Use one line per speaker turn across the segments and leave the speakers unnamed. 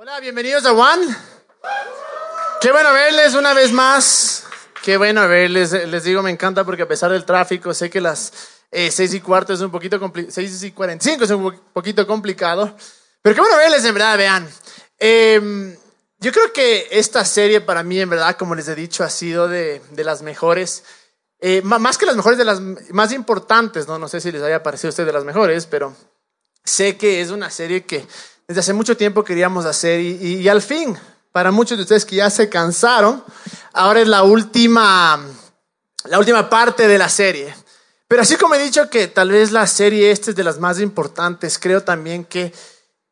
Hola, bienvenidos a One. Qué bueno verles una vez más. Qué bueno verles. Les digo, me encanta porque a pesar del tráfico, sé que las eh, y cuarto es un poquito complicado, seis y cuarenta cinco es un poquito complicado. Pero qué bueno verles, en verdad, vean. Em, yo creo que esta serie para mí, en verdad, como les he dicho, ha sido de, de las mejores. Eh, más que las mejores, de las más importantes, ¿no? No sé si les haya parecido a ustedes de las mejores, pero sé que es una serie que desde hace mucho tiempo queríamos hacer y, al fin, para muchos de ustedes que ya se cansaron, ahora es la última, la última parte de la serie. Pero así como he dicho que tal vez la serie esta es de las más importantes, creo también que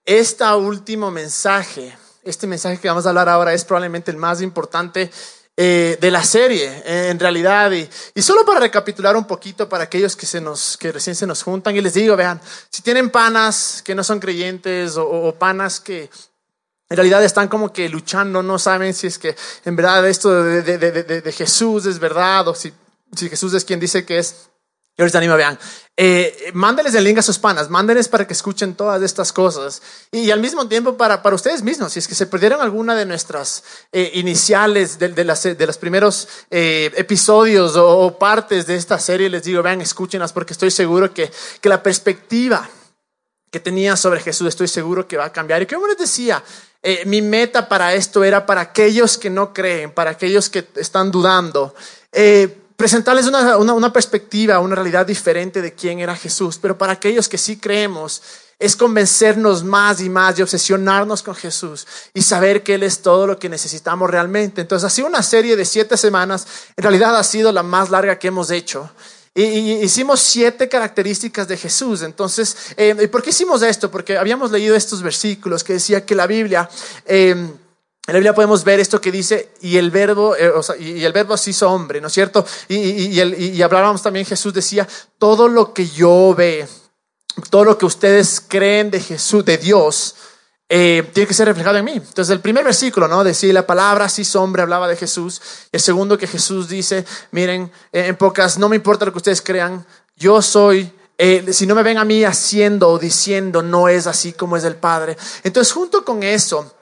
este último mensaje, este mensaje que vamos a hablar ahora es probablemente el más importante eh, de la serie, eh, en realidad. Y, y, solo para recapitular un poquito para aquellos que, se nos, que recién se nos juntan, y les digo, vean, si tienen panas que no son creyentes o, panas que en realidad están como que luchando, no saben si es que en verdad esto de, de, de, de Jesús es verdad o si, si Jesús es quien dice que es. Yo les animo, vean, eh, mándenles el link a sus panas, mándenles para que escuchen todas estas cosas y, al mismo tiempo para, para ustedes mismos, si es que se perdieron alguna de nuestras eh, iniciales de, las, de los primeros eh, episodios o, partes de esta serie, les digo, vean, escúchenlas porque estoy seguro que, que la perspectiva que tenía sobre Jesús, estoy seguro que va a cambiar. Y como les decía, eh, mi meta para esto era para aquellos que no creen, para aquellos que están dudando. Presentarles una, una, perspectiva, una realidad diferente de quién era Jesús. Pero para aquellos que sí creemos, es convencernos más y más y obsesionarnos con Jesús y saber que Él es todo lo que necesitamos realmente. Entonces, ha una serie de siete semanas, en realidad ha sido la más larga que hemos hecho. Y, hicimos siete características de Jesús. Entonces, eh, ¿por qué hicimos esto? Porque habíamos leído estos versículos que decía que la Biblia... Eh, en la Biblia podemos ver esto que dice, y el verbo, eh, y el verbo se hizo hombre, ¿no es cierto? Y, y, y, hablábamos también, Jesús decía, todo lo que yo ve, todo lo que ustedes creen de Jesús, de Dios, eh, tiene que ser reflejado en mí. Entonces, el primer versículo, ¿no? Decía la palabra, hizo hombre, hablaba de Jesús. El segundo que Jesús dice, miren, en pocas, no me importa lo que ustedes crean, yo soy eh, si no me ven a mí haciendo o diciendo, no es así como es el Padre. Entonces, junto con eso,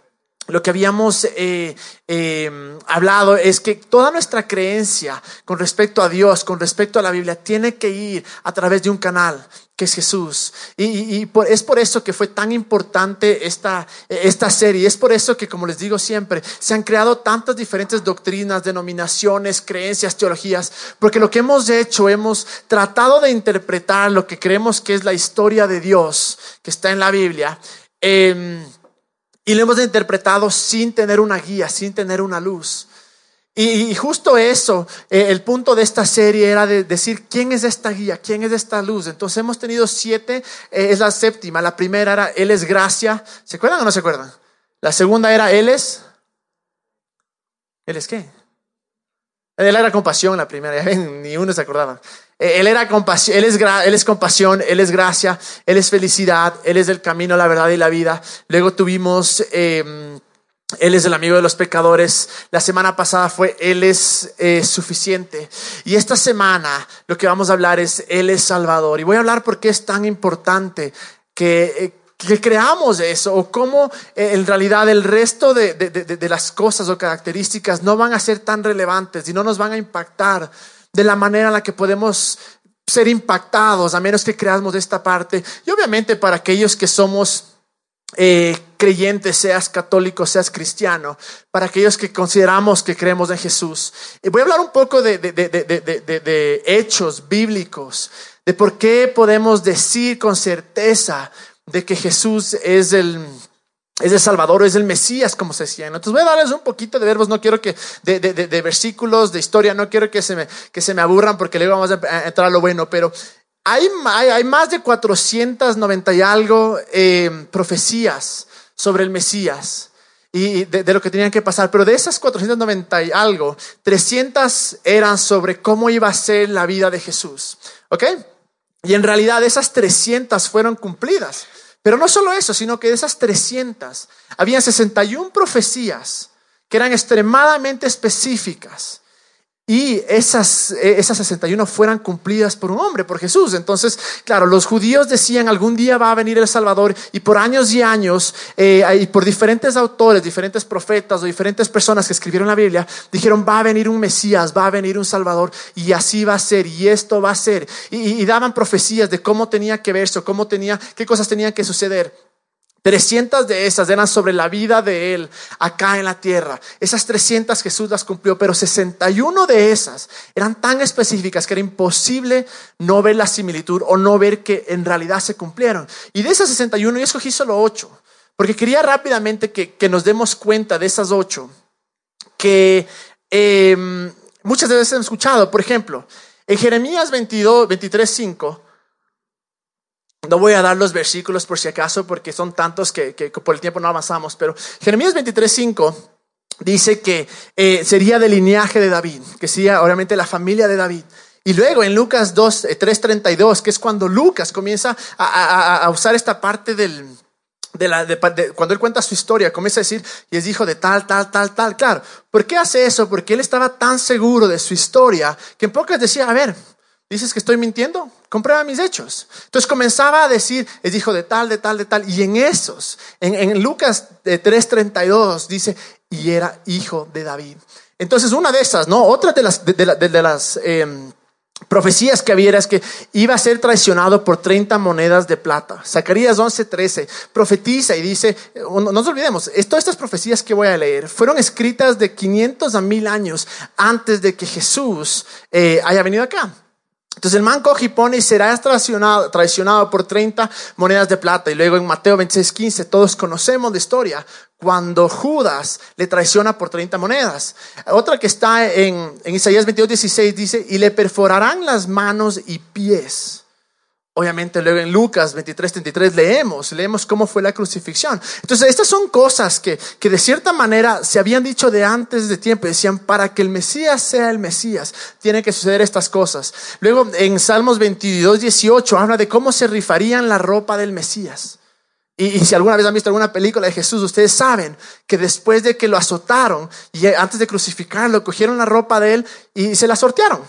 lo que habíamos eh, eh, hablado es que toda nuestra creencia con respecto a Dios, con respecto a la Biblia, tiene que ir a través de un canal que es Jesús. Y, es por eso que fue tan importante esta, esta serie. Es por eso que, como les digo siempre, se han creado tantas diferentes doctrinas, denominaciones, creencias, teologías, porque lo que hemos hecho, hemos tratado de interpretar lo que creemos que es la historia de Dios que está en la Biblia. Eh, y lo hemos interpretado sin tener una guía, sin tener una luz. Y, justo eso, eh, el punto de esta serie era de decir quién es esta guía, quién es esta luz. Entonces hemos tenido siete, eh, es la séptima. La primera era Él es gracia. ¿Se acuerdan o no se acuerdan? La segunda era Él es. ¿Él es qué? Él era compasión la primera, ni uno se acordaba. Eh, él, era compasión, él, es él es compasión, Él es gracia, Él es felicidad, Él es el camino, la verdad y la vida. Luego tuvimos, em, Él es el amigo de los pecadores. La semana pasada fue Él es eh, suficiente. Y esta semana lo que vamos a hablar es Él es Salvador. Y voy a hablar por qué es tan importante que eh, que creamos eso o cómo en realidad el resto de, de, de, las cosas o características no van a ser tan relevantes y no nos van a impactar de la manera en la que podemos ser impactados, a menos que creamos esta parte. Y obviamente para aquellos que somos eh, creyentes, seas católico, seas cristiano, para aquellos que consideramos que creemos en Jesús. Y voy a hablar un poco de, de, de, de hechos bíblicos, de por qué podemos decir con certeza de que Jesús es el es el Salvador, es el Mesías, como se decía. Entonces voy a darles un poquito de verbos, no quiero que, de, de, de, versículos, de historia, no quiero que se, me, que se me aburran porque luego vamos a entrar a lo bueno, pero hay, hay, más de 490 y algo eh, profecías sobre el Mesías y de, de, lo que tenían que pasar, pero de esas 490 y algo, 300 eran sobre cómo iba a ser la vida de Jesús, ¿ok? Y en realidad esas 300 fueron cumplidas. Pero no solo eso, sino que de esas 300, había 61 profecías que eran extremadamente específicas y esas, eh, esas 61 fueran cumplidas por un hombre, por Jesús. Entonces, claro, los judíos decían algún día va a venir el Salvador y por años y años, eh, y por diferentes autores, diferentes profetas o diferentes personas que escribieron la Biblia, dijeron va a venir un Mesías, va a venir un Salvador y así va a ser y esto va a ser. Y, y daban profecías de cómo tenía que verse o cómo tenía, qué cosas tenían que suceder. 300 de esas eran sobre la vida de él acá en la tierra. Esas 300 Jesús las cumplió, pero 61 de esas eran tan específicas que era imposible no ver la similitud o no ver que en realidad se cumplieron. Y de esas 61 yo escogí solo 8, porque quería rápidamente que, nos demos cuenta de esas 8 que em, muchas veces hemos escuchado. Por ejemplo, en Jeremías 22, 23, 5 no voy a dar los versículos por si acaso, porque son tantos que, por el tiempo no avanzamos, pero Jeremías 23:5 dice que eh, sería del linaje de David, que sería obviamente la familia de David. Y luego en Lucas 2, 3:32, eh, que es cuando Lucas comienza a, usar esta parte del, de la, cuando él cuenta su historia, comienza a decir, y es hijo de tal, tal, tal, tal. Claro, ¿por qué hace eso? Porque él estaba tan seguro de su historia que en pocas decía, a ver, ¿Dices que estoy mintiendo? Comprueba mis hechos. Entonces comenzaba a decir, es hijo de tal, de tal, de tal. Y en esos, en, Lucas 3:32 dice, y era hijo de David. Entonces una de esas, ¿no? Otra de las, de, las em, profecías que había es que iba a ser traicionado por 30 monedas de plata. Zacarías 11:13 profetiza y dice, no, nos olvidemos, todas estas profecías que voy a leer fueron escritas de 500 a 1000 años antes de que Jesús eh, haya venido acá. Entonces el man coge y pone y será traicionado, por 30 monedas de plata. Y luego en Mateo 26, 15, todos conocemos la historia cuando Judas le traiciona por 30 monedas. Otra que está en, en Isaías 22, 16 dice, y le perforarán las manos y pies Obviamente luego en Lucas 23, 33 leemos, leemos cómo fue la crucifixión. Entonces estas son cosas que, que de cierta manera se habían dicho de antes de tiempo. Decían, para que el Mesías sea el Mesías, tiene que suceder estas cosas. Luego en Salmos 22, 18 habla de cómo se rifarían la ropa del Mesías. Y, y, si alguna vez han visto alguna película de Jesús, ustedes saben que después de que lo azotaron y antes de crucificarlo, cogieron la ropa de él y se la sortearon.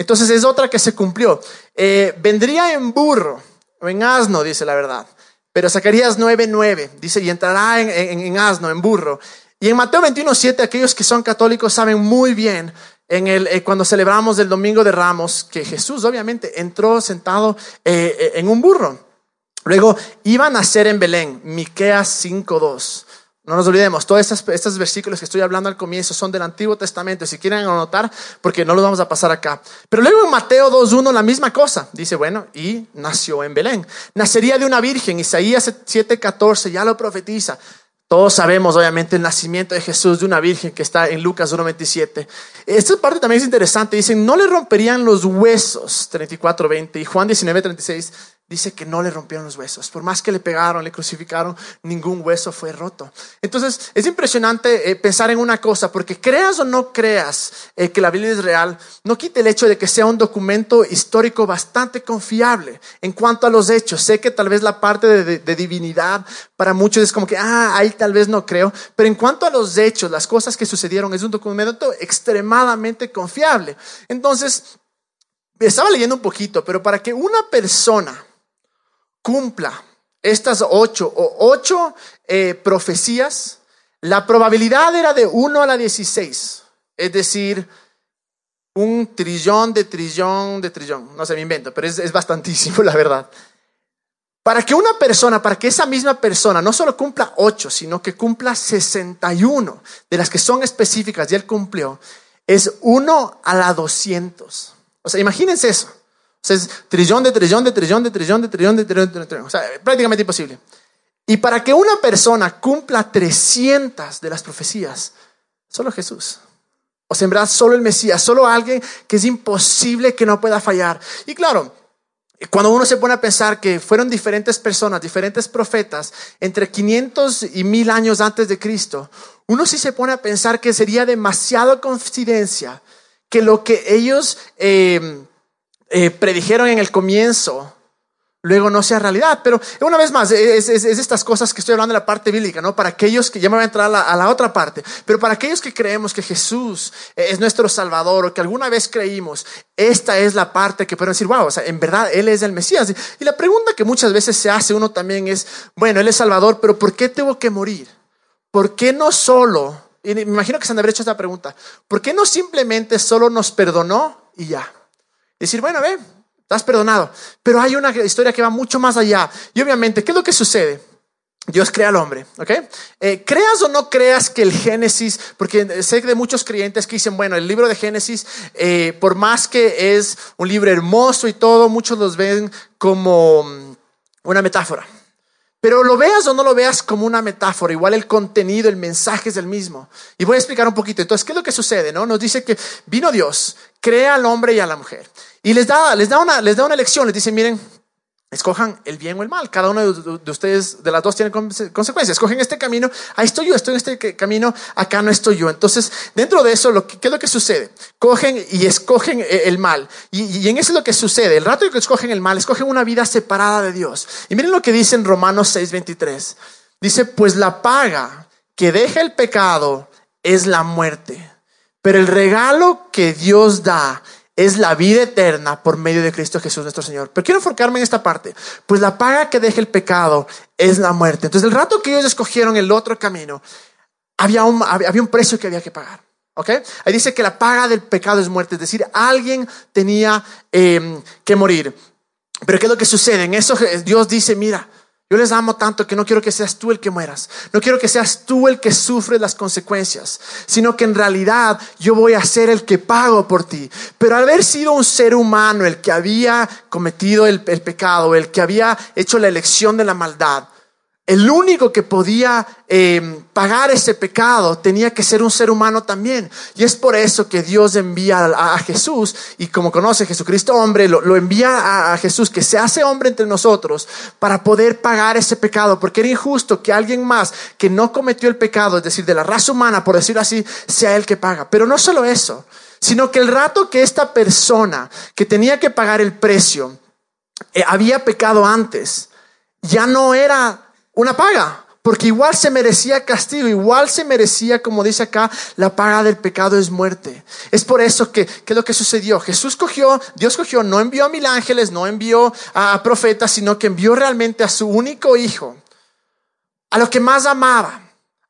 Entonces es otra que se cumplió. Eh, vendría en burro o en asno, dice la verdad. Pero Zacarías 9:9 dice, y entrará en, asno, en burro. Y en Mateo 21:7, aquellos que son católicos saben muy bien en el, eh, cuando celebramos el Domingo de Ramos que Jesús obviamente entró sentado eh, en un burro. Luego iban a ser en Belén, Miqueas 5:2. No nos olvidemos, todos estos, versículos que estoy hablando al comienzo son del Antiguo Testamento, si quieren anotar, porque no los vamos a pasar acá. Pero luego en Mateo 2.1 la misma cosa, dice, bueno, y nació en Belén. Nacería de una virgen, Isaías 7.14 ya lo profetiza. Todos sabemos, obviamente, el nacimiento de Jesús de una virgen que está en Lucas 1.27. Esta parte también es interesante. Dicen, no le romperían los huesos, 34.20, y Juan 19.36 dice que no le rompieron los huesos. Por más que le pegaron, le crucificaron, ningún hueso fue roto. Entonces, es impresionante eh, pensar en una cosa, porque creas o no creas eh, que la Biblia es real, no quite el hecho de que sea un documento histórico bastante confiable en cuanto a los hechos. Sé que tal vez la parte de, de divinidad para muchos es como que, ah, ahí tal vez no creo, pero en cuanto a los hechos, las cosas que sucedieron, es un documento extremadamente confiable. Entonces, estaba leyendo un poquito, pero para que una persona cumpla estas ocho o ocho eh, profecías, la probabilidad era de 1 a la 16, es decir, un trillón de trillón de trillón, no se me invento, pero es, es bastantísimo la verdad. Para que una persona, para que esa misma persona no solo cumpla ocho, sino que cumpla 61 de las que son específicas y él cumplió, es 1 a la 200. O sea, imagínense eso. O sea, es trillón de trillón de trillón de trillón de trillón de trillón de trillón. O sea, prácticamente imposible. Y para que una persona cumpla 300 de las profecías, solo Jesús. O sea, solo el Mesías, solo alguien que es imposible que no pueda fallar. Y claro, cuando uno se pone a pensar que fueron diferentes personas, diferentes profetas, entre 500 y 1000 años antes de Cristo, uno sí se pone a pensar que sería demasiado coincidencia que lo que ellos eh, eh, predijeron en el comienzo luego no sea realidad. Pero una vez más, es, estas cosas que estoy hablando de la parte bíblica, ¿no? Para aquellos que ya me voy a entrar a la, otra parte, pero para aquellos que creemos que Jesús es nuestro Salvador o que alguna vez creímos, esta es la parte que podemos decir, wow, o sea, en verdad Él es el Mesías. Y la pregunta que muchas veces se hace uno también es, bueno, Él es Salvador, pero ¿por qué tuvo que morir? ¿Por qué no solo, y me imagino que se han de haber hecho esta pregunta, ¿por qué no simplemente solo nos perdonó y ya? Decir, bueno, ve, Estás perdonado. Pero hay una historia que va mucho más allá. Y obviamente, ¿qué es lo que sucede? Dios crea al hombre, ¿ok? Eh, creas o no creas que el Génesis, porque sé de muchos creyentes que dicen, bueno, el libro de Génesis, eh, por más que es un libro hermoso y todo, muchos los ven como una metáfora. Pero lo veas o no lo veas como una metáfora, igual el contenido, el mensaje es el mismo. Y voy a explicar un poquito. Entonces, ¿qué es lo que sucede? No? Nos dice que vino Dios, crea al hombre y a la mujer. Y les da, les da, una, les da una lección, les dice, miren, escojan el bien o el mal. Cada uno de ustedes, de las dos, tiene consecuencias. Escogen este camino, ahí estoy yo, estoy en este camino, acá no estoy yo. Entonces, dentro de eso, ¿qué es lo que sucede? Cogen y escogen e, el mal. Y, en eso es lo que sucede. El rato que escogen el mal, escogen una vida separada de Dios. Y miren lo que dice en Romanos 6:23. Dice, pues la paga que deja el pecado es la muerte. Pero el regalo que Dios da es la vida eterna por medio de Cristo Jesús nuestro Señor. Pero quiero enfocarme en esta parte. Pues la paga que deja el pecado es la muerte. Entonces el rato que ellos escogieron el otro camino, había un, había un precio que había que pagar. ¿Ok? Ahí dice que la paga del pecado es muerte. Es decir, alguien tenía em, que morir. Pero ¿qué es lo que sucede? En eso Dios dice, mira, yo les amo tanto que no quiero que seas tú el que mueras. No quiero que seas tú el que sufre las consecuencias, sino que en realidad yo voy a ser el que pago por ti. Pero al haber sido un ser humano el que había cometido el, el pecado, el que había hecho la elección de la maldad, el único que podía em, pagar ese pecado tenía que ser un ser humano también. Y es por eso que Dios envía a, Jesús, y como conoce Jesucristo hombre, lo, envía a, Jesús, que se hace hombre entre nosotros, para poder pagar ese pecado. Porque era injusto que alguien más que no cometió el pecado, es decir, de la raza humana, por decirlo así, sea el que paga. Pero no solo eso, sino que el rato que esta persona que tenía que pagar el precio eh, había pecado antes, ya no era una paga, porque igual se merecía castigo, igual se merecía, como dice acá, la paga del pecado es muerte. Es por eso que, ¿qué es lo que sucedió? Jesús cogió, Dios cogió, no envió a mil ángeles, no envió a profetas, sino que envió realmente a su único hijo, a lo que más amaba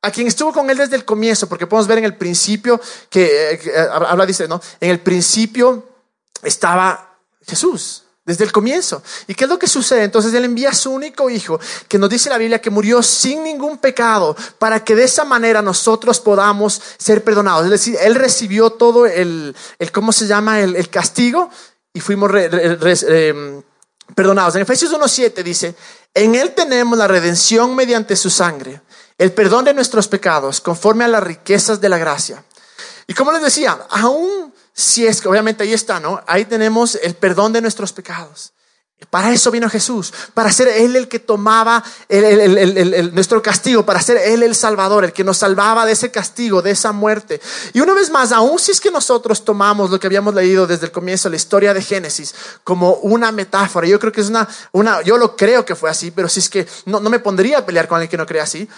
a quien estuvo con él desde el comienzo, porque podemos ver en el principio que, eh, eh, habla, dice, ¿no? En el principio estaba Jesús desde el comienzo. ¿Y qué es lo que sucede? Entonces Él envía a su único hijo, que nos dice la Biblia que murió sin ningún pecado, para que de esa manera nosotros podamos ser perdonados. Es decir, Él recibió todo el, el ¿cómo se llama? El, castigo y fuimos em, perdonados. En Efesios 1.7 dice, en Él tenemos la redención mediante su sangre, el perdón de nuestros pecados, conforme a las riquezas de la gracia. Y como les decía, aún si es que obviamente ahí está, ¿no? Ahí tenemos el perdón de nuestros pecados. Para eso vino Jesús, para ser Él el que tomaba nuestro castigo, para ser Él el Salvador, el que nos salvaba de ese castigo, de esa muerte. Y una vez más, aún si es que nosotros tomamos lo que habíamos leído desde el comienzo, la historia de Génesis, como una metáfora, yo creo que es una, una yo lo creo que fue así, pero si es que no, no me pondría a pelear con el que no cree así,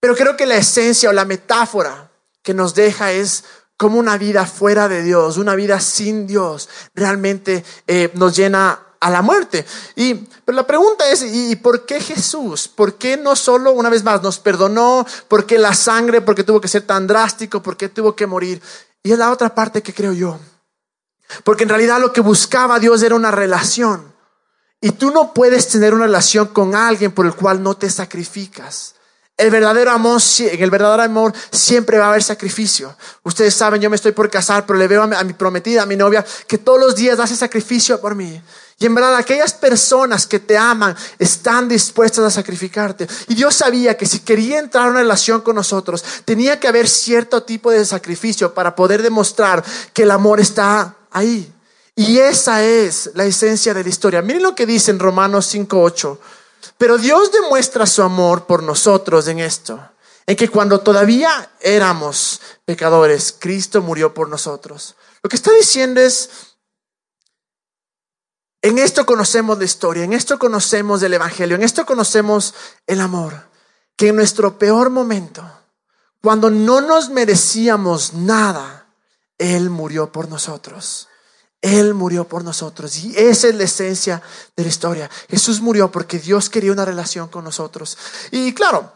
pero creo que la esencia o la metáfora que nos deja es como una vida fuera de Dios, una vida sin Dios, realmente eh, nos llena a la muerte. Y pero la pregunta es, ¿y por qué Jesús? ¿Por qué no solo una vez más nos perdonó? ¿Por qué la sangre? ¿Por qué tuvo que ser tan drástico? ¿Por qué tuvo que morir? Y es la otra parte que creo yo. Porque en realidad lo que buscaba Dios era una relación. Y tú no puedes tener una relación con alguien por el cual no te sacrificas. El verdadero amor, en el verdadero amor siempre va a haber sacrificio. Ustedes saben, yo me estoy por casar, pero le veo a mi, prometida, a mi novia, que todos los días hace sacrificio por mí. Y en verdad, aquellas personas que te aman están dispuestas a sacrificarte. Y Dios sabía que si quería entrar en una relación con nosotros, tenía que haber cierto tipo de sacrificio para poder demostrar que el amor está ahí. Y esa es la esencia de la historia. Miren lo que dice en Romanos 5.8. Pero Dios demuestra su amor por nosotros en esto, en que cuando todavía éramos pecadores, Cristo murió por nosotros. Lo que está diciendo es, En esto conocemos la historia, en esto conocemos el Evangelio, en esto conocemos el amor. Que en nuestro peor momento, cuando no nos merecíamos nada, Él murió por nosotros. Él murió por nosotros y esa es la esencia de la historia. Jesús murió porque Dios quería una relación con nosotros. Y claro,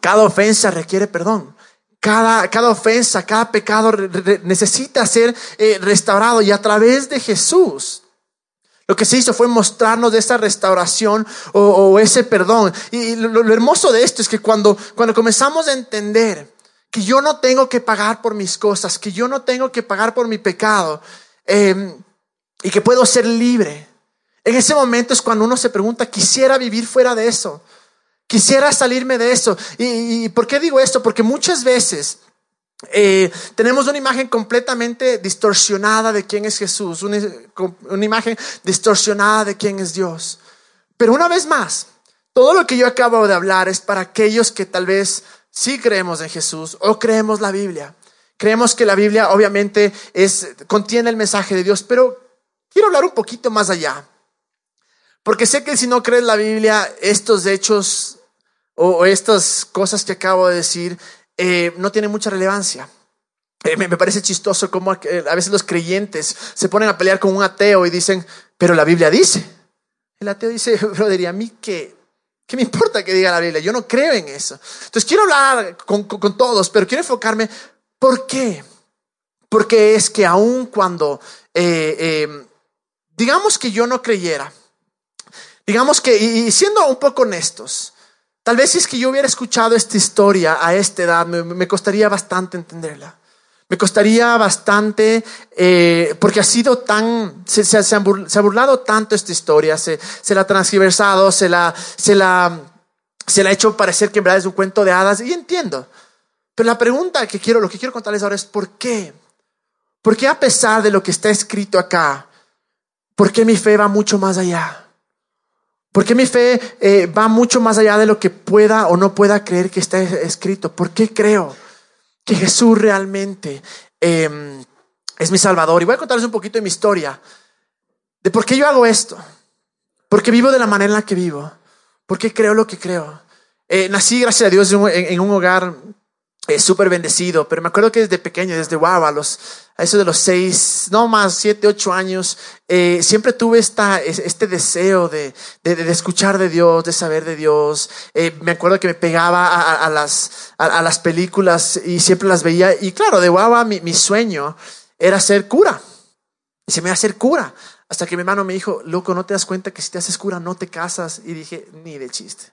cada ofensa requiere perdón. Cada, cada ofensa, cada pecado necesita ser eh, restaurado y a través de Jesús. Lo que se hizo fue mostrarnos esa restauración o, ese perdón. Y lo, hermoso de esto es que cuando, cuando comenzamos a entender que yo no tengo que pagar por mis cosas, que yo no tengo que pagar por mi pecado, Em, y que puedo ser libre. En ese momento es cuando uno se pregunta, quisiera vivir fuera de eso, quisiera salirme de eso. ¿Y, por qué digo esto? Porque muchas veces eh, tenemos una imagen completamente distorsionada de quién es Jesús, una, una imagen distorsionada de quién es Dios. Pero una vez más, todo lo que yo acabo de hablar es para aquellos que tal vez sí creemos en Jesús o creemos la Biblia. Creemos que la Biblia obviamente es, contiene el mensaje de Dios, pero quiero hablar un poquito más allá. Porque sé que si no crees la Biblia, estos hechos o, estas cosas que acabo de decir eh, no tienen mucha relevancia. Eh, me, parece chistoso cómo eh, a veces los creyentes se ponen a pelear con un ateo y dicen, pero la Biblia dice. El ateo dice, brother, ¿y a mí qué? ¿Qué me importa que diga la Biblia? Yo no creo en eso. Entonces quiero hablar con todos, pero quiero enfocarme ¿Por qué? Porque es que aun cuando, eh, eh, digamos que yo no creyera, digamos que, y siendo un poco honestos, tal vez si es que yo hubiera escuchado esta historia a esta edad, me, costaría bastante entenderla. Me costaría bastante, eh, porque ha sido tan, se, ha burlado tanto esta historia, se, se la ha transversado, se la, se, la, se la ha hecho parecer que en verdad es un cuento de hadas, y entiendo. Pero la pregunta que quiero, lo que quiero contarles ahora es ¿por qué? ¿Por qué a pesar de lo que está escrito acá, por qué mi fe va mucho más allá? ¿Por qué mi fe eh, va mucho más allá de lo que pueda o no pueda creer que está escrito? ¿Por qué creo que Jesús realmente em, es mi Salvador? Y voy a contarles un poquito de mi historia, de por qué yo hago esto, por qué vivo de la manera en la que vivo, por qué creo lo que creo. Eh, nací, gracias a Dios, en un hogar es súper bendecido, pero me acuerdo que desde pequeño, desde guau, a, los, a eso de los seis, no más, siete, ocho años, eh, siempre tuve esta, este deseo de, de, de, escuchar de Dios, de saber de Dios. Eh, me acuerdo que me pegaba a, a las, a, las películas y siempre las veía. Y claro, de guava mi, mi sueño era ser cura. Y se me iba a hacer cura. Hasta que mi hermano me dijo, loco, ¿no te das cuenta que si te haces cura no te casas? Y dije, ni de chiste.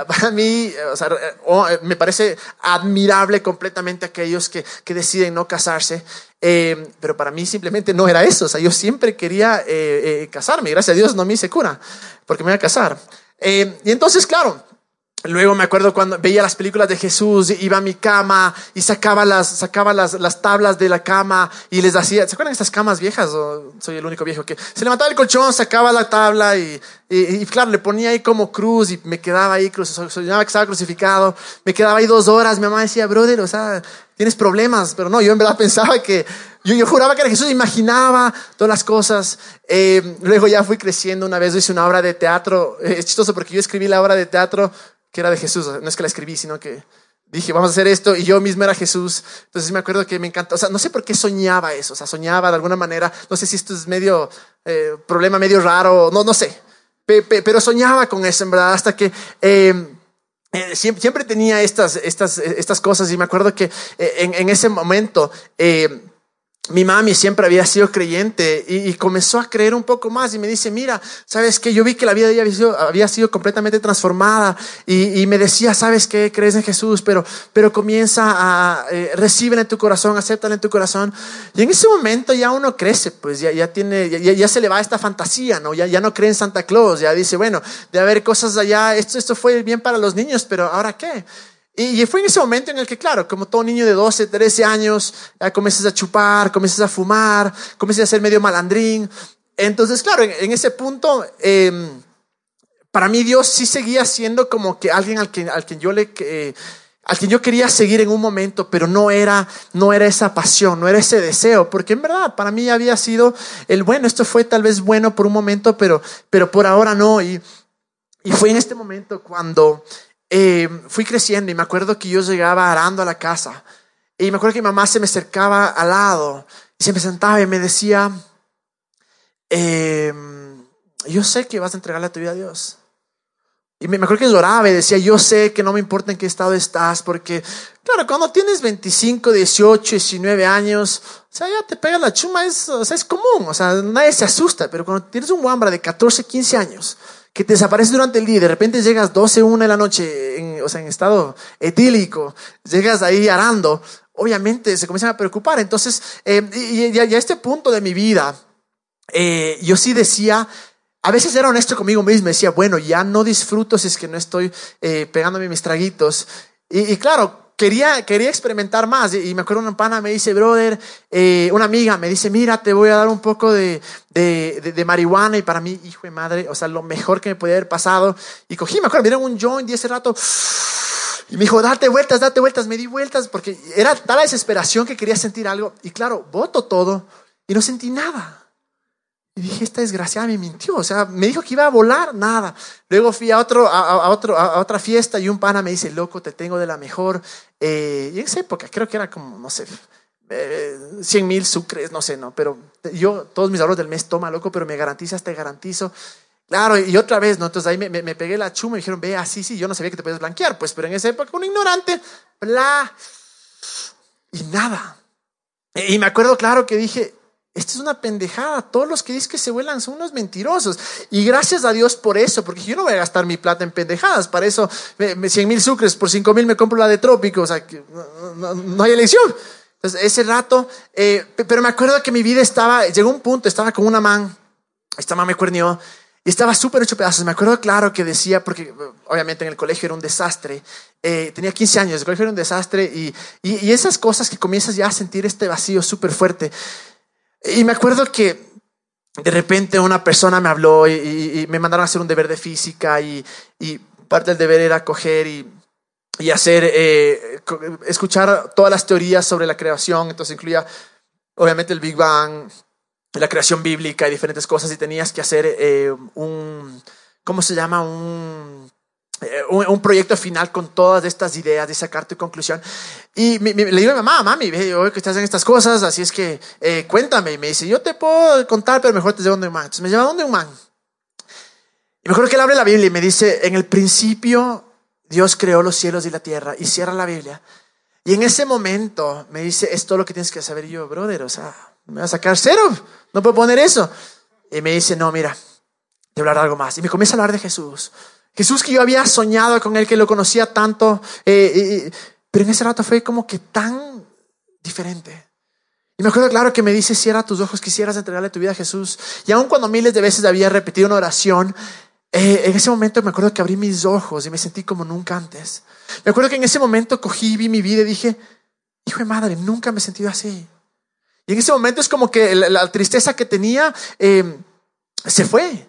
Para mí, o sea, eh, me parece admirable completamente aquellos que, que deciden no casarse, eh, pero para mí simplemente no era eso. O sea, yo siempre quería eh, casarme. Gracias a Dios no me hice cura, porque me iba a casar. y entonces, claro, Luego me acuerdo cuando veía las películas de Jesús, iba a mi cama y sacaba las, sacaba las, las tablas de la cama y les hacía, ¿se acuerdan de estas camas viejas? Soy el único viejo que se levantaba el colchón, sacaba la tabla y, y, claro, le ponía ahí como cruz y me quedaba ahí, soñaba que estaba crucificado, me quedaba ahí dos horas, mi mamá decía, brother, o sea, tienes problemas, pero no, yo en verdad pensaba que, yo, yo juraba que era Jesús, imaginaba todas las cosas. Eh, luego ya fui creciendo, una vez hice una obra de teatro, es chistoso porque yo escribí la obra de teatro que era de Jesús. No es que la escribí, sino que dije, vamos a hacer esto, y yo mismo era Jesús. Entonces me acuerdo que me encantó. O sea, no sé por qué soñaba eso. O sea, soñaba de alguna manera. No sé si esto es medio, eh, problema medio raro, no, no sé. pero soñaba con eso, en verdad, hasta que... Em, eh, siempre, tenía estas, estas, estas cosas y me acuerdo que eh, en, en, ese momento mi mami siempre había sido creyente y, comenzó a creer un poco más y me dice, mira, sabes que yo vi que la vida de ella había sido, había sido completamente transformada y, me decía, sabes que crees en Jesús, pero, pero comienza a eh, recibir en tu corazón, acéptala en tu corazón. Y en ese momento ya uno crece, pues ya, ya tiene, ya, ya, se le va esta fantasía, ¿no? Ya, ya no cree en Santa Claus, ya dice, bueno, de haber cosas allá, esto, esto fue bien para los niños, pero ahora qué? Y fue en ese momento en el que, claro, como todo niño de 12, 13 años, ya comienzas a chupar, comienzas a fumar, comienzas a ser medio malandrín. Entonces, claro, en, ese punto, em, para mí Dios sí seguía siendo como que alguien al que, al que yo le, al que yo quería seguir en un momento, pero no era, no era esa pasión, no era ese deseo, porque en verdad para mí había sido el bueno, esto fue tal vez bueno por un momento, pero, pero por ahora no. Y, y fue en este momento cuando eh, fui creciendo y me acuerdo que yo llegaba arando a la casa y me acuerdo que mi mamá se me acercaba al lado y se me sentaba y me decía, em, yo sé que vas a entregarle a tu vida a Dios. Y me acuerdo que lloraba y decía, yo sé que no me importa en qué estado estás, porque, claro, cuando tienes 25, 18, 19 años, o sea, ya te pega la chuma, es, o sea, es común, o sea, nadie se asusta, pero cuando tienes un guambra de 14, 15 años, que te desaparece durante el día y de repente llegas 12, 1 de la noche, en, o sea, en estado etílico, llegas ahí arando, obviamente se comienzan a preocupar. Entonces, eh, y, a este punto de mi vida, eh, yo sí decía, a veces era honesto conmigo mismo, decía, bueno, ya no disfruto si es que no estoy eh, pegándome mis traguitos. Y, claro, quería, quería experimentar más. Y, me acuerdo una pana me dice, brother, eh, una amiga me dice, mira, te voy a dar un poco de, de, de, marihuana. Y para mí, hijo de madre, o sea, lo mejor que me podía haber pasado. Y cogí, me acuerdo, me dieron un joint y ese rato... Y me dijo, date vueltas, date vueltas. Me di vueltas porque era tal la desesperación que quería sentir algo. Y claro, voto todo y no sentí nada. Y dije, esta desgraciada me mintió, o sea, me dijo que iba a volar, nada. Luego fui a, otro, a, otro, a otra fiesta y un pana me dice, loco, te tengo de la mejor. Y en esa época creo que era como, no sé, eh, 100 mil sucres, no sé, no, pero yo todos mis ahorros del mes toma, loco, pero me garantizas, te garantizo. Claro, y otra vez, ¿no? Entonces ahí me, pegué la chuma y me dijeron, ve, así, sí, yo no sabía que te puedes blanquear, pues, pero en esa época un ignorante, bla, y nada. Y me acuerdo claro que dije, esto es una pendejada. Todos los que dicen que se vuelan son unos mentirosos. Y gracias a Dios por eso, porque yo no voy a gastar mi plata en pendejadas. Para eso, 100 mil sucres, por 5 mil me compro la de trópico. O sea, no, hay elección. Entonces, ese rato, eh, pero me acuerdo que mi vida estaba, llegó un punto, estaba con una man. Esta man me cuernió. Y estaba súper hecho pedazos. Me acuerdo claro que decía, porque obviamente en el colegio era un desastre. Eh, tenía 15 años, el colegio era un desastre. Y, y, y esas cosas que comienzas ya a sentir este vacío súper fuerte. Y me acuerdo que de repente una persona me habló y, me mandaron a hacer un deber de física y, parte del deber era coger y, hacer, eh, escuchar todas las teorías sobre la creación, entonces incluía obviamente el Big Bang, la creación bíblica y diferentes cosas y tenías que hacer eh, un, ¿cómo se llama? Un un, proyecto final con todas estas ideas de sacar tu conclusión. Y le digo a mi mamá, mami, veo que estás en estas cosas, así es que eh, cuéntame. Y me dice, yo te puedo contar, pero mejor te llevo donde un man. Entonces me lleva donde un man. Y me acuerdo que él abre la Biblia y me dice, en el principio Dios creó los cielos y la tierra. Y cierra la Biblia. Y en ese momento me dice, es todo lo que tienes que saber. Yo, brother, o sea, me va a sacar cero. No puedo poner eso. Y me dice, no, mira, te voy a hablar algo más. Y me comienza a hablar de Jesús. Jesús que yo había soñado con él, que lo conocía tanto, eh, pero en ese rato fue como que tan diferente. Y me acuerdo claro que me dice, cierra tus ojos, quisieras entregarle tu vida a Jesús. Y aun cuando miles de veces había repetido una oración, eh, en ese momento me acuerdo que abrí mis ojos y me sentí como nunca antes. Me acuerdo que en ese momento cogí, vi mi vida y dije, hijo de madre, nunca me he sentido así. Y en ese momento es como que la, tristeza que tenía eh, se fue.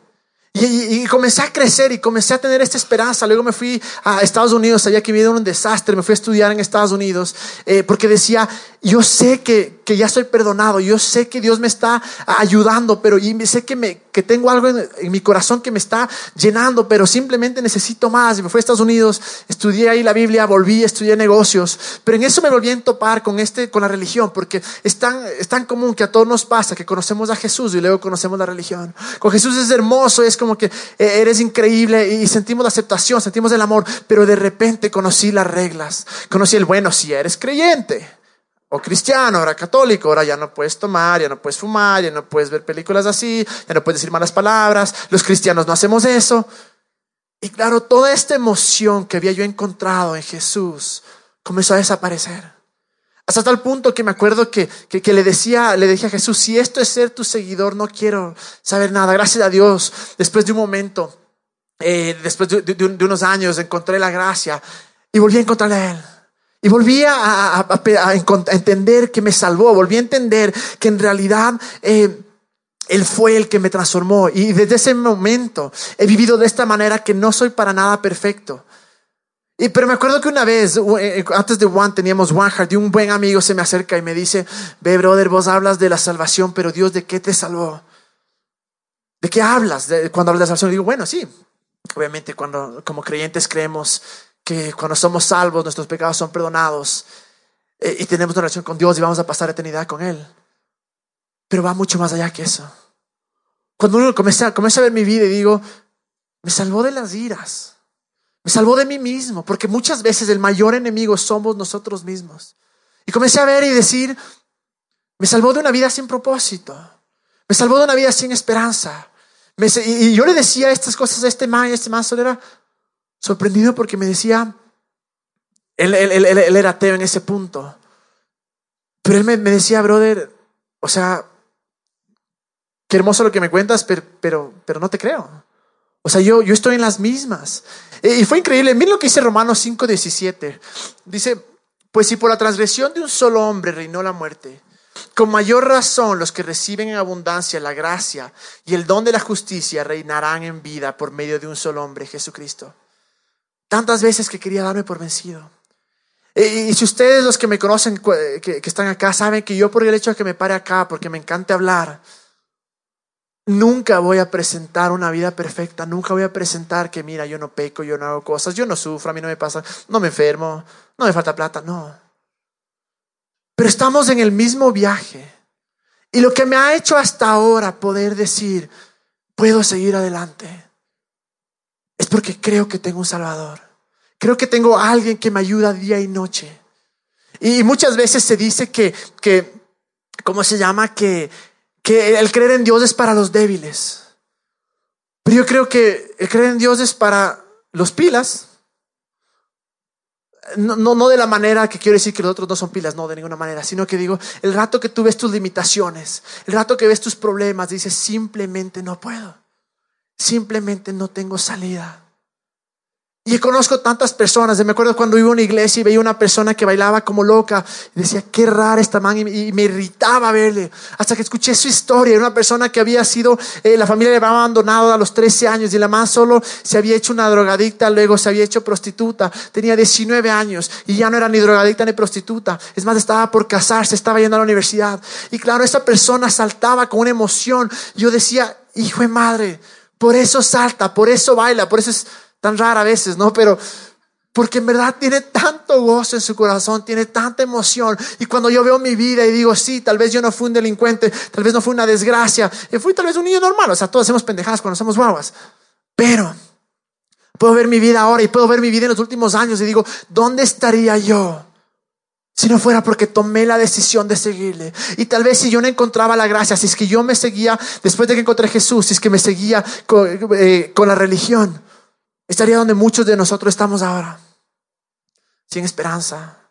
Y, comencé a crecer y comencé a tener esta esperanza. Luego me fui a Estados Unidos, sabía que había un desastre, me fui a estudiar en Estados Unidos, eh, porque decía, yo sé que, que, ya soy perdonado, yo sé que Dios me está ayudando, pero y sé que, me, que tengo algo en, mi corazón que me está llenando, pero simplemente necesito más. Me fui a Estados Unidos, estudié ahí la Biblia, volví, estudié negocios, pero en eso me volví a topar con, este, con la religión, porque es tan, es tan común que a todos nos pasa que conocemos a Jesús y luego conocemos la religión. Con Jesús es hermoso, es como que eh, eres increíble y sentimos la aceptación, sentimos el amor, pero de repente conocí las reglas, conocí el bueno, si eres creyente o cristiano, ahora católico, ahora ya no puedes tomar, ya no puedes fumar, ya no puedes ver películas así, ya no puedes decir malas palabras, los cristianos no hacemos eso. Y claro, toda esta emoción que había yo encontrado en Jesús comenzó a desaparecer. Hasta tal punto que me acuerdo que, que, le decía, le dije a Jesús, si esto es ser tu seguidor, no quiero saber nada. Gracias a Dios, después de un momento, eh, después de, unos años, encontré la gracia y volví a encontrarle a Él. Y volví a, a, entender que me salvó, volví a entender que en realidad eh, Él fue el que me transformó. Y desde ese momento he vivido de esta manera que no soy para nada perfecto. Y, pero me acuerdo que una vez, eh, antes de One, teníamos One Heart y un buen amigo se me acerca y me dice, ve, brother, vos hablas de la salvación, pero Dios, ¿de qué te salvó? ¿De qué hablas cuando hablas de salvación? Y digo, bueno, sí, obviamente cuando como creyentes creemos que cuando somos salvos nuestros pecados son perdonados eh, y tenemos una relación con Dios y vamos a pasar eternidad con Él. Pero va mucho más allá que eso. Cuando uno comienza, a ver mi vida y digo, me salvó de las iras, me salvó de mí mismo, porque muchas veces el mayor enemigo somos nosotros mismos. Y comencé a ver y decir, me salvó de una vida sin propósito, me salvó de una vida sin esperanza. y, yo le decía estas cosas a este man, y este man solo era sorprendido porque me decía, él, era ateo en ese punto, pero él me, decía, brother, o sea, qué hermoso lo que me cuentas, pero, pero, no te creo. O sea, yo, yo estoy en las mismas. Y fue increíble. Miren lo que dice Romanos 5:17. Dice, pues si por la transgresión de un solo hombre reinó la muerte, con mayor razón los que reciben en abundancia la gracia y el don de la justicia reinarán en vida por medio de un solo hombre, Jesucristo. Tantas veces que quería darme por vencido. Y, si ustedes los que me conocen, que, que están acá, saben que yo por el hecho de que me pare acá, porque me encanta hablar, Nunca voy a presentar una vida perfecta, nunca voy a presentar que mira, yo no peco, yo no hago cosas, yo no sufro, a mí no me pasa, no me enfermo, no me falta plata, no. Pero estamos en el mismo viaje. Y lo que me ha hecho hasta ahora poder decir, puedo seguir adelante, es porque creo que tengo un Salvador. Creo que tengo alguien que me ayuda día y noche. Y muchas veces se dice que, que ¿cómo se llama? Que que el creer en Dios es para los débiles. Pero yo creo que el creer en Dios es para los pilas. No, no, de la manera que quiero decir que los otros no son pilas, no de ninguna manera, sino que digo, el rato que tú ves tus limitaciones, el rato que ves tus problemas, dices, simplemente no puedo, simplemente no tengo salida. Y conozco tantas personas. Me acuerdo cuando iba a una iglesia y veía una persona que bailaba como loca. Y decía, qué rara esta man. Y me irritaba verle. Hasta que escuché su historia. Una persona que había sido, eh, la familia le había abandonado a los 13 años. Y la man solo se había hecho una drogadicta. Luego se había hecho prostituta. Tenía 19 años. Y ya no era ni drogadicta ni prostituta. Es más, estaba por casarse. Estaba yendo a la universidad. Y claro, esa persona saltaba con una emoción. Yo decía, hijo de madre. Por eso salta. Por eso baila. Por eso es tan rara a veces, ¿no? Pero porque en verdad tiene tanto gozo en su corazón, tiene tanta emoción. Y cuando yo veo mi vida y digo, sí, tal vez yo no fui un delincuente, tal vez no fue una desgracia, y fui tal vez un niño normal, o sea, todos hacemos pendejadas cuando somos guaguas. Pero puedo ver mi vida ahora y puedo ver mi vida en los últimos años y digo, ¿dónde estaría yo? Si no fuera porque tomé la decisión de seguirle. Y tal vez si yo no encontraba la gracia, si es que yo me seguía, después de que encontré Jesús, si es que me seguía eh, con la religión, Estaría donde muchos de nosotros estamos ahora, sin esperanza,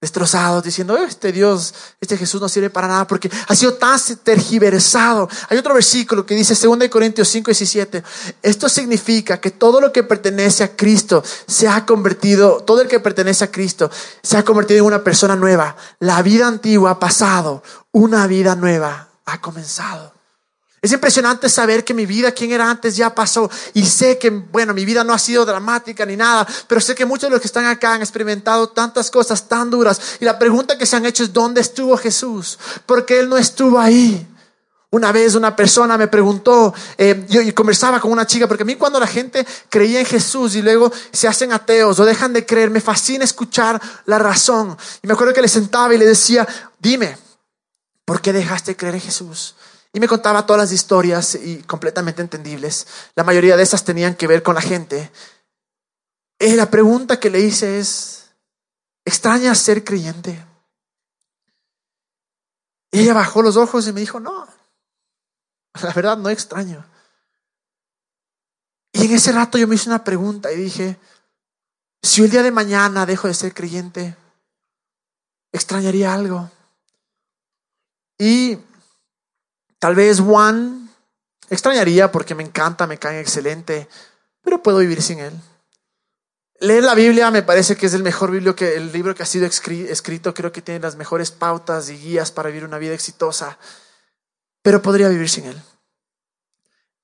destrozados, diciendo, este Dios, este Jesús no sirve para nada porque ha sido tan tergiversado. Hay otro versículo que dice 2 Corintios 5, 17, esto significa que todo lo que pertenece a Cristo se ha convertido, todo el que pertenece a Cristo se ha convertido en una persona nueva. La vida antigua ha pasado, una vida nueva ha comenzado. Es impresionante saber que mi vida, quien era antes, ya pasó. Y sé que, bueno, mi vida no ha sido dramática ni nada, pero sé que muchos de los que están acá han experimentado tantas cosas tan duras. Y la pregunta que se han hecho es, ¿dónde estuvo Jesús? Porque Él no estuvo ahí. Una vez una persona me preguntó, eh, yo conversaba con una chica, porque a mí cuando la gente creía en Jesús y luego se hacen ateos o dejan de creer, me fascina escuchar la razón. Y me acuerdo que le sentaba y le decía, dime, ¿por qué dejaste de creer en Jesús? Y me contaba todas las historias y completamente entendibles. La mayoría de esas tenían que ver con la gente. Y la pregunta que le hice es, ¿extraña ser creyente? Y ella bajó los ojos y me dijo, no, la verdad no extraño. Y en ese rato yo me hice una pregunta y dije, si el día de mañana dejo de ser creyente, ¿extrañaría algo? Y Tal vez Juan extrañaría porque me encanta, me cae excelente, pero puedo vivir sin él. Leer la Biblia me parece que es el mejor libro que, el libro que ha sido escrito. Creo que tiene las mejores pautas y guías para vivir una vida exitosa, pero podría vivir sin él.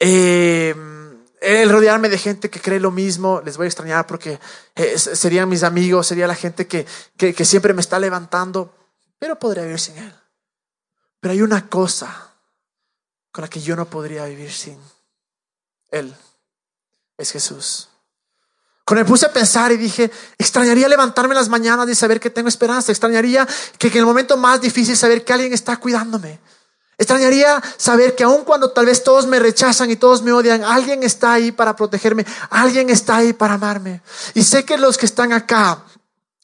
Eh, el rodearme de gente que cree lo mismo, les voy a extrañar porque eh, serían mis amigos, sería la gente que, que, que siempre me está levantando, pero podría vivir sin Él. Pero hay una cosa con la que yo no podría vivir sin Él, es Jesús. Cuando me puse a pensar y dije, extrañaría levantarme las mañanas y saber que tengo esperanza, extrañaría que, en el momento más difícil saber que alguien está cuidándome. Extrañaría saber que aun cuando tal vez todos me rechazan y todos me odian, alguien está ahí para protegerme, alguien está ahí para amarme. Y sé que los que están acá,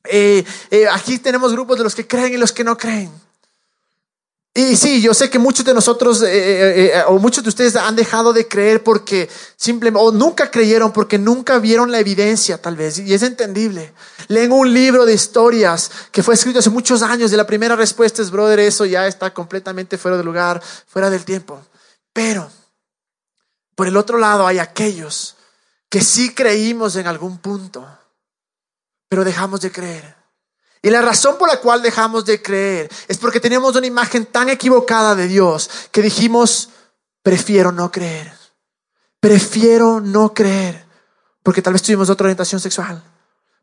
eh, eh, aquí tenemos grupos de los que creen y los que no creen. Y sí, yo sé que muchos de nosotros eh, eh, eh, o muchos de ustedes han dejado de creer porque simplemente, o nunca creyeron porque nunca vieron la evidencia tal vez, y es entendible. Leen un libro de historias que fue escrito hace muchos años y la primera respuesta es, brother, eso ya está completamente fuera de lugar, fuera del tiempo. Pero, por el otro lado hay aquellos que sí creímos en algún punto, pero dejamos de creer. Y la razón por la cual dejamos de creer es porque teníamos una imagen tan equivocada de Dios que dijimos, prefiero no creer. Prefiero no creer. Porque tal vez tuvimos otra orientación sexual.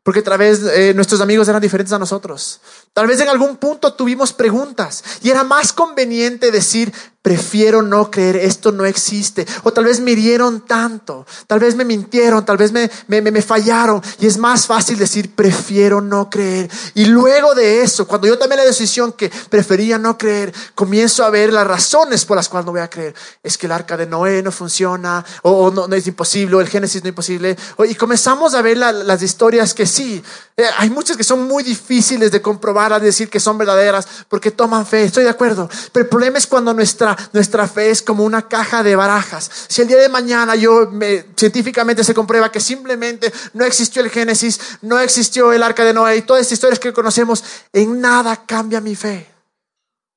Porque tal vez eh, nuestros amigos eran diferentes a nosotros. Tal vez en algún punto tuvimos preguntas y era más conveniente decir, prefiero no creer, esto no existe. O tal vez me hirieron tanto, tal vez me mintieron, tal vez me, me, me, fallaron. Y es más fácil decir, prefiero no creer. Y luego de eso, cuando yo tomé la decisión que prefería no creer, comienzo a ver las razones por las cuales no voy a creer. Es que el arca de Noé no funciona, o, no, es imposible, o el Génesis no es imposible. y comenzamos a ver las historias que sí. Eh, hay muchas que son muy difíciles de comprobar, a decir que son verdaderas, porque toman fe. Estoy de acuerdo. Pero el problema es cuando nuestra nuestra fe es como una caja de barajas. Si el día de mañana yo científicamente se comprueba que simplemente no existió el Génesis, no existió el arca de Noé y todas estas historias que conocemos, en nada cambia mi fe.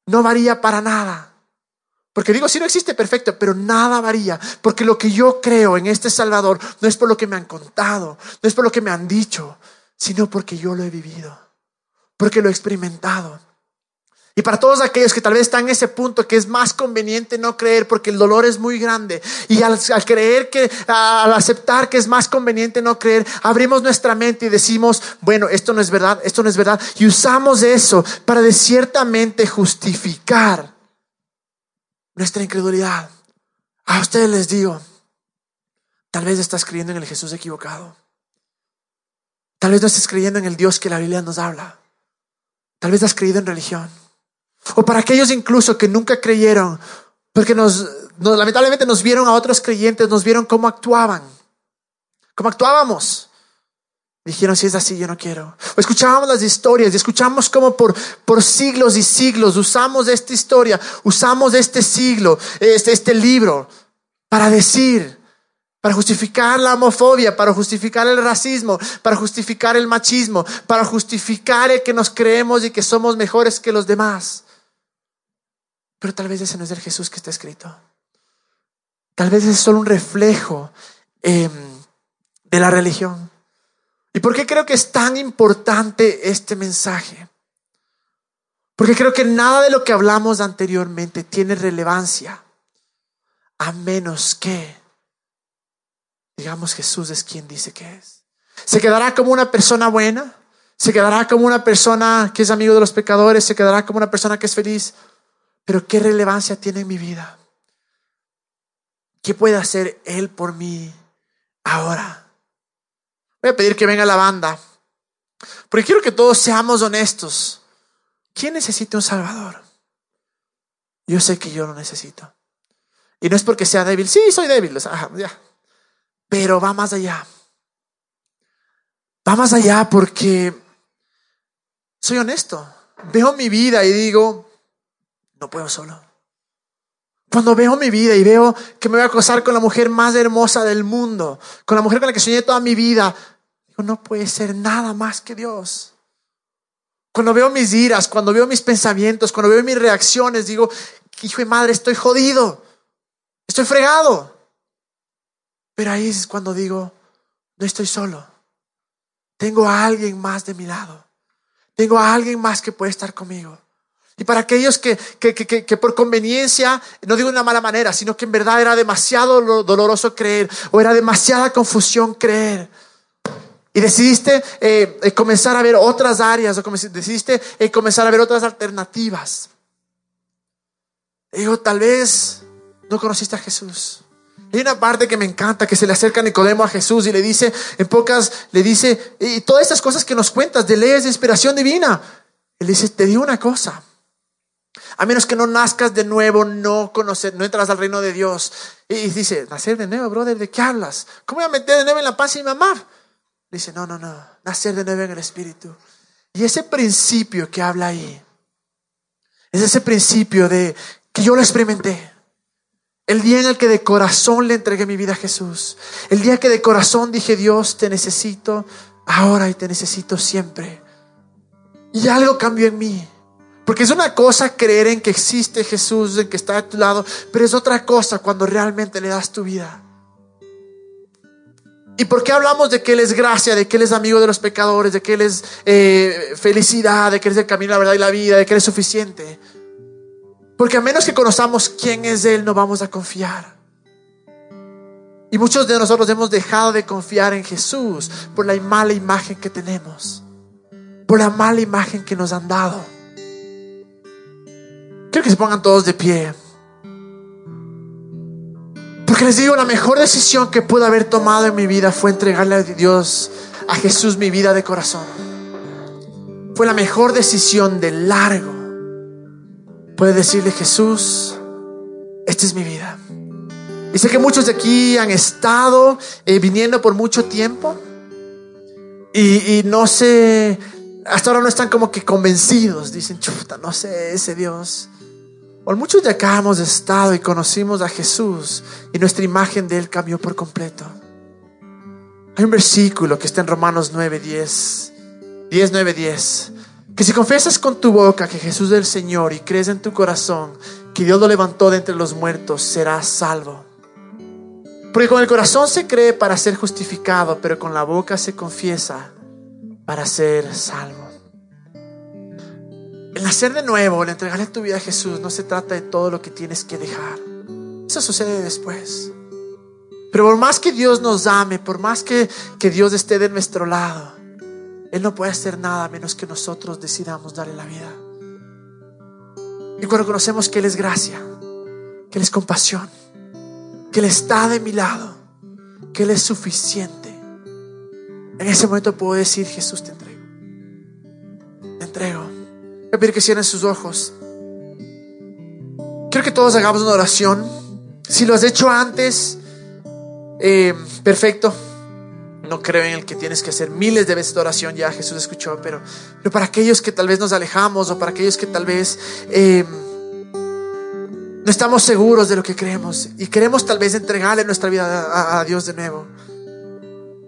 No varía para nada. Porque digo, si no existe, perfecto, pero nada varía. Porque lo que yo creo en este Salvador no es por lo que me han contado, no es por lo que me han dicho, sino porque yo lo he vivido, porque lo he experimentado. Y para todos aquellos que tal vez están en ese punto que es más conveniente no creer porque el dolor es muy grande y al, creer que, al aceptar que es más conveniente no creer, abrimos nuestra mente y decimos, bueno, esto no es verdad, esto no es verdad. Y usamos eso para de ciertamente justificar nuestra incredulidad. A ustedes les digo, tal vez estás creyendo en el Jesús equivocado. Tal vez no estés creyendo en el Dios que la Biblia nos habla. Tal vez has creído en religión. O para aquellos incluso que nunca creyeron, porque nos, lamentablemente nos vieron a otros creyentes, nos vieron cómo actuaban, cómo actuábamos. Dijeron, si es así, yo no quiero. O escuchábamos las historias y escuchamos cómo por, por siglos y siglos usamos esta historia, usamos este siglo, este, este libro, para decir, para justificar la homofobia, para justificar el racismo, para justificar el machismo, para justificar el que nos creemos y que somos mejores que los demás. Pero tal vez ese no es el Jesús que está escrito. Tal vez es solo un reflejo em, de la religión. ¿Y por qué creo que es tan importante este mensaje? Porque creo que nada de lo que hablamos anteriormente tiene relevancia a menos que digamos Jesús es quien dice que es. Se quedará como una persona buena, se quedará como una persona que es amigo de los pecadores, se quedará como una persona que es feliz. Pero ¿qué relevancia tiene en mi vida? ¿Qué puede hacer Él por mí ahora? Voy a pedir que venga la banda, porque quiero que todos seamos honestos. ¿Quién necesita un Salvador? Yo sé que yo lo necesito. Y no es porque sea débil. Sí, soy débil. Pero va más allá. Va más allá porque soy honesto. Veo mi vida y digo, no puedo solo. Cuando veo mi vida y veo que me voy a acosar con la mujer más hermosa del mundo, con la mujer con la que soñé toda mi vida, digo, no puede ser nada más que Dios. Cuando veo mis iras, cuando veo mis pensamientos, cuando veo mis reacciones, digo, hijo de madre, estoy jodido, estoy fregado. Pero ahí es cuando digo, no estoy solo. Tengo a alguien más de mi lado. Tengo a alguien más que puede estar conmigo. Y para aquellos que, que, que, que, por conveniencia, no digo de una mala manera, sino que en verdad era demasiado doloroso creer o era demasiada confusión creer. Y decidiste eh, eh, comenzar a ver otras áreas o decidiste eh, comenzar a ver otras alternativas. Digo, tal vez no conociste a Jesús. Hay una parte que me encanta, que se le acerca Nicodemo a Jesús y le dice, en pocas, le dice, y todas estas cosas que nos cuentas de leyes de inspiración divina. Él dice, te digo una cosa, a menos que no nazcas de nuevo, no conocer, no entras al reino de Dios. Y dice, nacer de nuevo, brother, ¿de qué hablas? ¿Cómo voy a meter de nuevo en la paz y mamá? Dice, no, no, no, nacer de nuevo en el Espíritu. Y ese principio que habla ahí, es ese principio de que yo lo experimenté. El día en el que de corazón le entregué mi vida a Jesús. El día que de corazón dije, Dios, te necesito ahora y te necesito siempre. Y algo cambió en mí. Porque es una cosa creer en que existe Jesús, en que está a tu lado, pero es otra cosa cuando realmente le das tu vida. ¿Y por qué hablamos de que Él es gracia, de que Él es amigo de los pecadores, de que Él es eh, felicidad, de que Él es el camino, la verdad y la vida, de que Él es suficiente? Porque a menos que conozcamos quién es Él, no vamos a confiar. Y muchos de nosotros hemos dejado de confiar en Jesús por la mala imagen que tenemos, por la mala imagen que nos han dado. Que se pongan todos de pie. Porque les digo, la mejor decisión que pude haber tomado en mi vida fue entregarle a Dios, a Jesús, mi vida de corazón. Fue la mejor decisión de largo. Puede decirle, Jesús, esta es mi vida. Y sé que muchos de aquí han estado eh, viniendo por mucho tiempo y, y no sé, hasta ahora no están como que convencidos. Dicen, chuta, no sé, ese Dios. O muchos de acá hemos estado y conocimos a Jesús y nuestra imagen de Él cambió por completo. Hay un versículo que está en Romanos 9, 10, 10, 9, 10, que si confiesas con tu boca que Jesús es el Señor y crees en tu corazón que Dios lo levantó de entre los muertos, serás salvo. Porque con el corazón se cree para ser justificado, pero con la boca se confiesa para ser salvo. El nacer de nuevo, el entregarle tu vida a Jesús, no se trata de todo lo que tienes que dejar. Eso sucede después. Pero por más que Dios nos ame, por más que, que Dios esté de nuestro lado, Él no puede hacer nada menos que nosotros decidamos darle la vida. Y cuando conocemos que Él es gracia, que Él es compasión, que Él está de mi lado, que Él es suficiente, en ese momento puedo decir, Jesús, te entrego. Te entrego. Voy a pedir que cierren sus ojos. Quiero que todos hagamos una oración. Si lo has hecho antes, eh, perfecto. No creo en el que tienes que hacer miles de veces de oración, ya Jesús escuchó, pero, pero para aquellos que tal vez nos alejamos o para aquellos que tal vez eh, no estamos seguros de lo que creemos y queremos tal vez entregarle nuestra vida a, Dios de nuevo.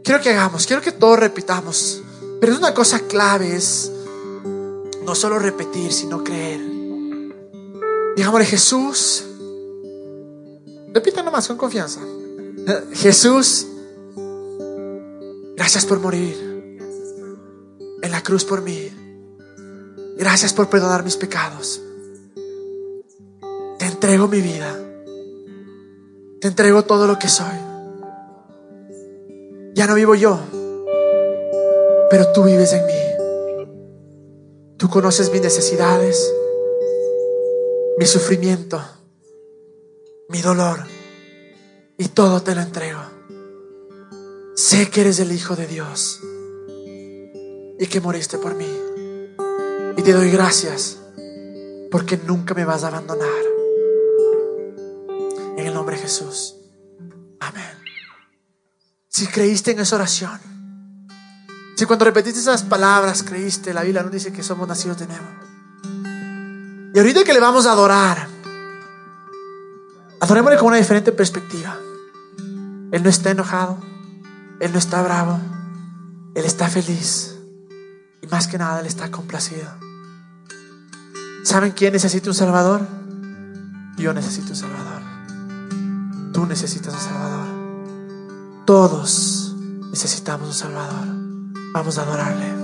Quiero que hagamos, quiero que todos repitamos, pero es una cosa clave, es no solo repetir, sino creer. Digámosle, Jesús, repita nomás con confianza. Jesús, gracias por morir en la cruz por mí. Gracias por perdonar mis pecados. Te entrego mi vida. Te entrego todo lo que soy. Ya no vivo yo, pero tú vives en mí. Tú conoces mis necesidades, mi sufrimiento, mi dolor, y todo te lo entrego. Sé que eres el Hijo de Dios y que moriste por mí. Y te doy gracias porque nunca me vas a abandonar. En el nombre de Jesús. Amén. Si creíste en esa oración, si cuando repetiste esas palabras creíste, la Biblia no dice que somos nacidos de nuevo. Y ahorita que le vamos a adorar, adorémosle con una diferente perspectiva. Él no está enojado, Él no está bravo, Él está feliz. Y más que nada, Él está complacido. ¿Saben quién necesita un Salvador? Yo necesito un Salvador. Tú necesitas un Salvador. Todos necesitamos un Salvador. Vamos a adorarle.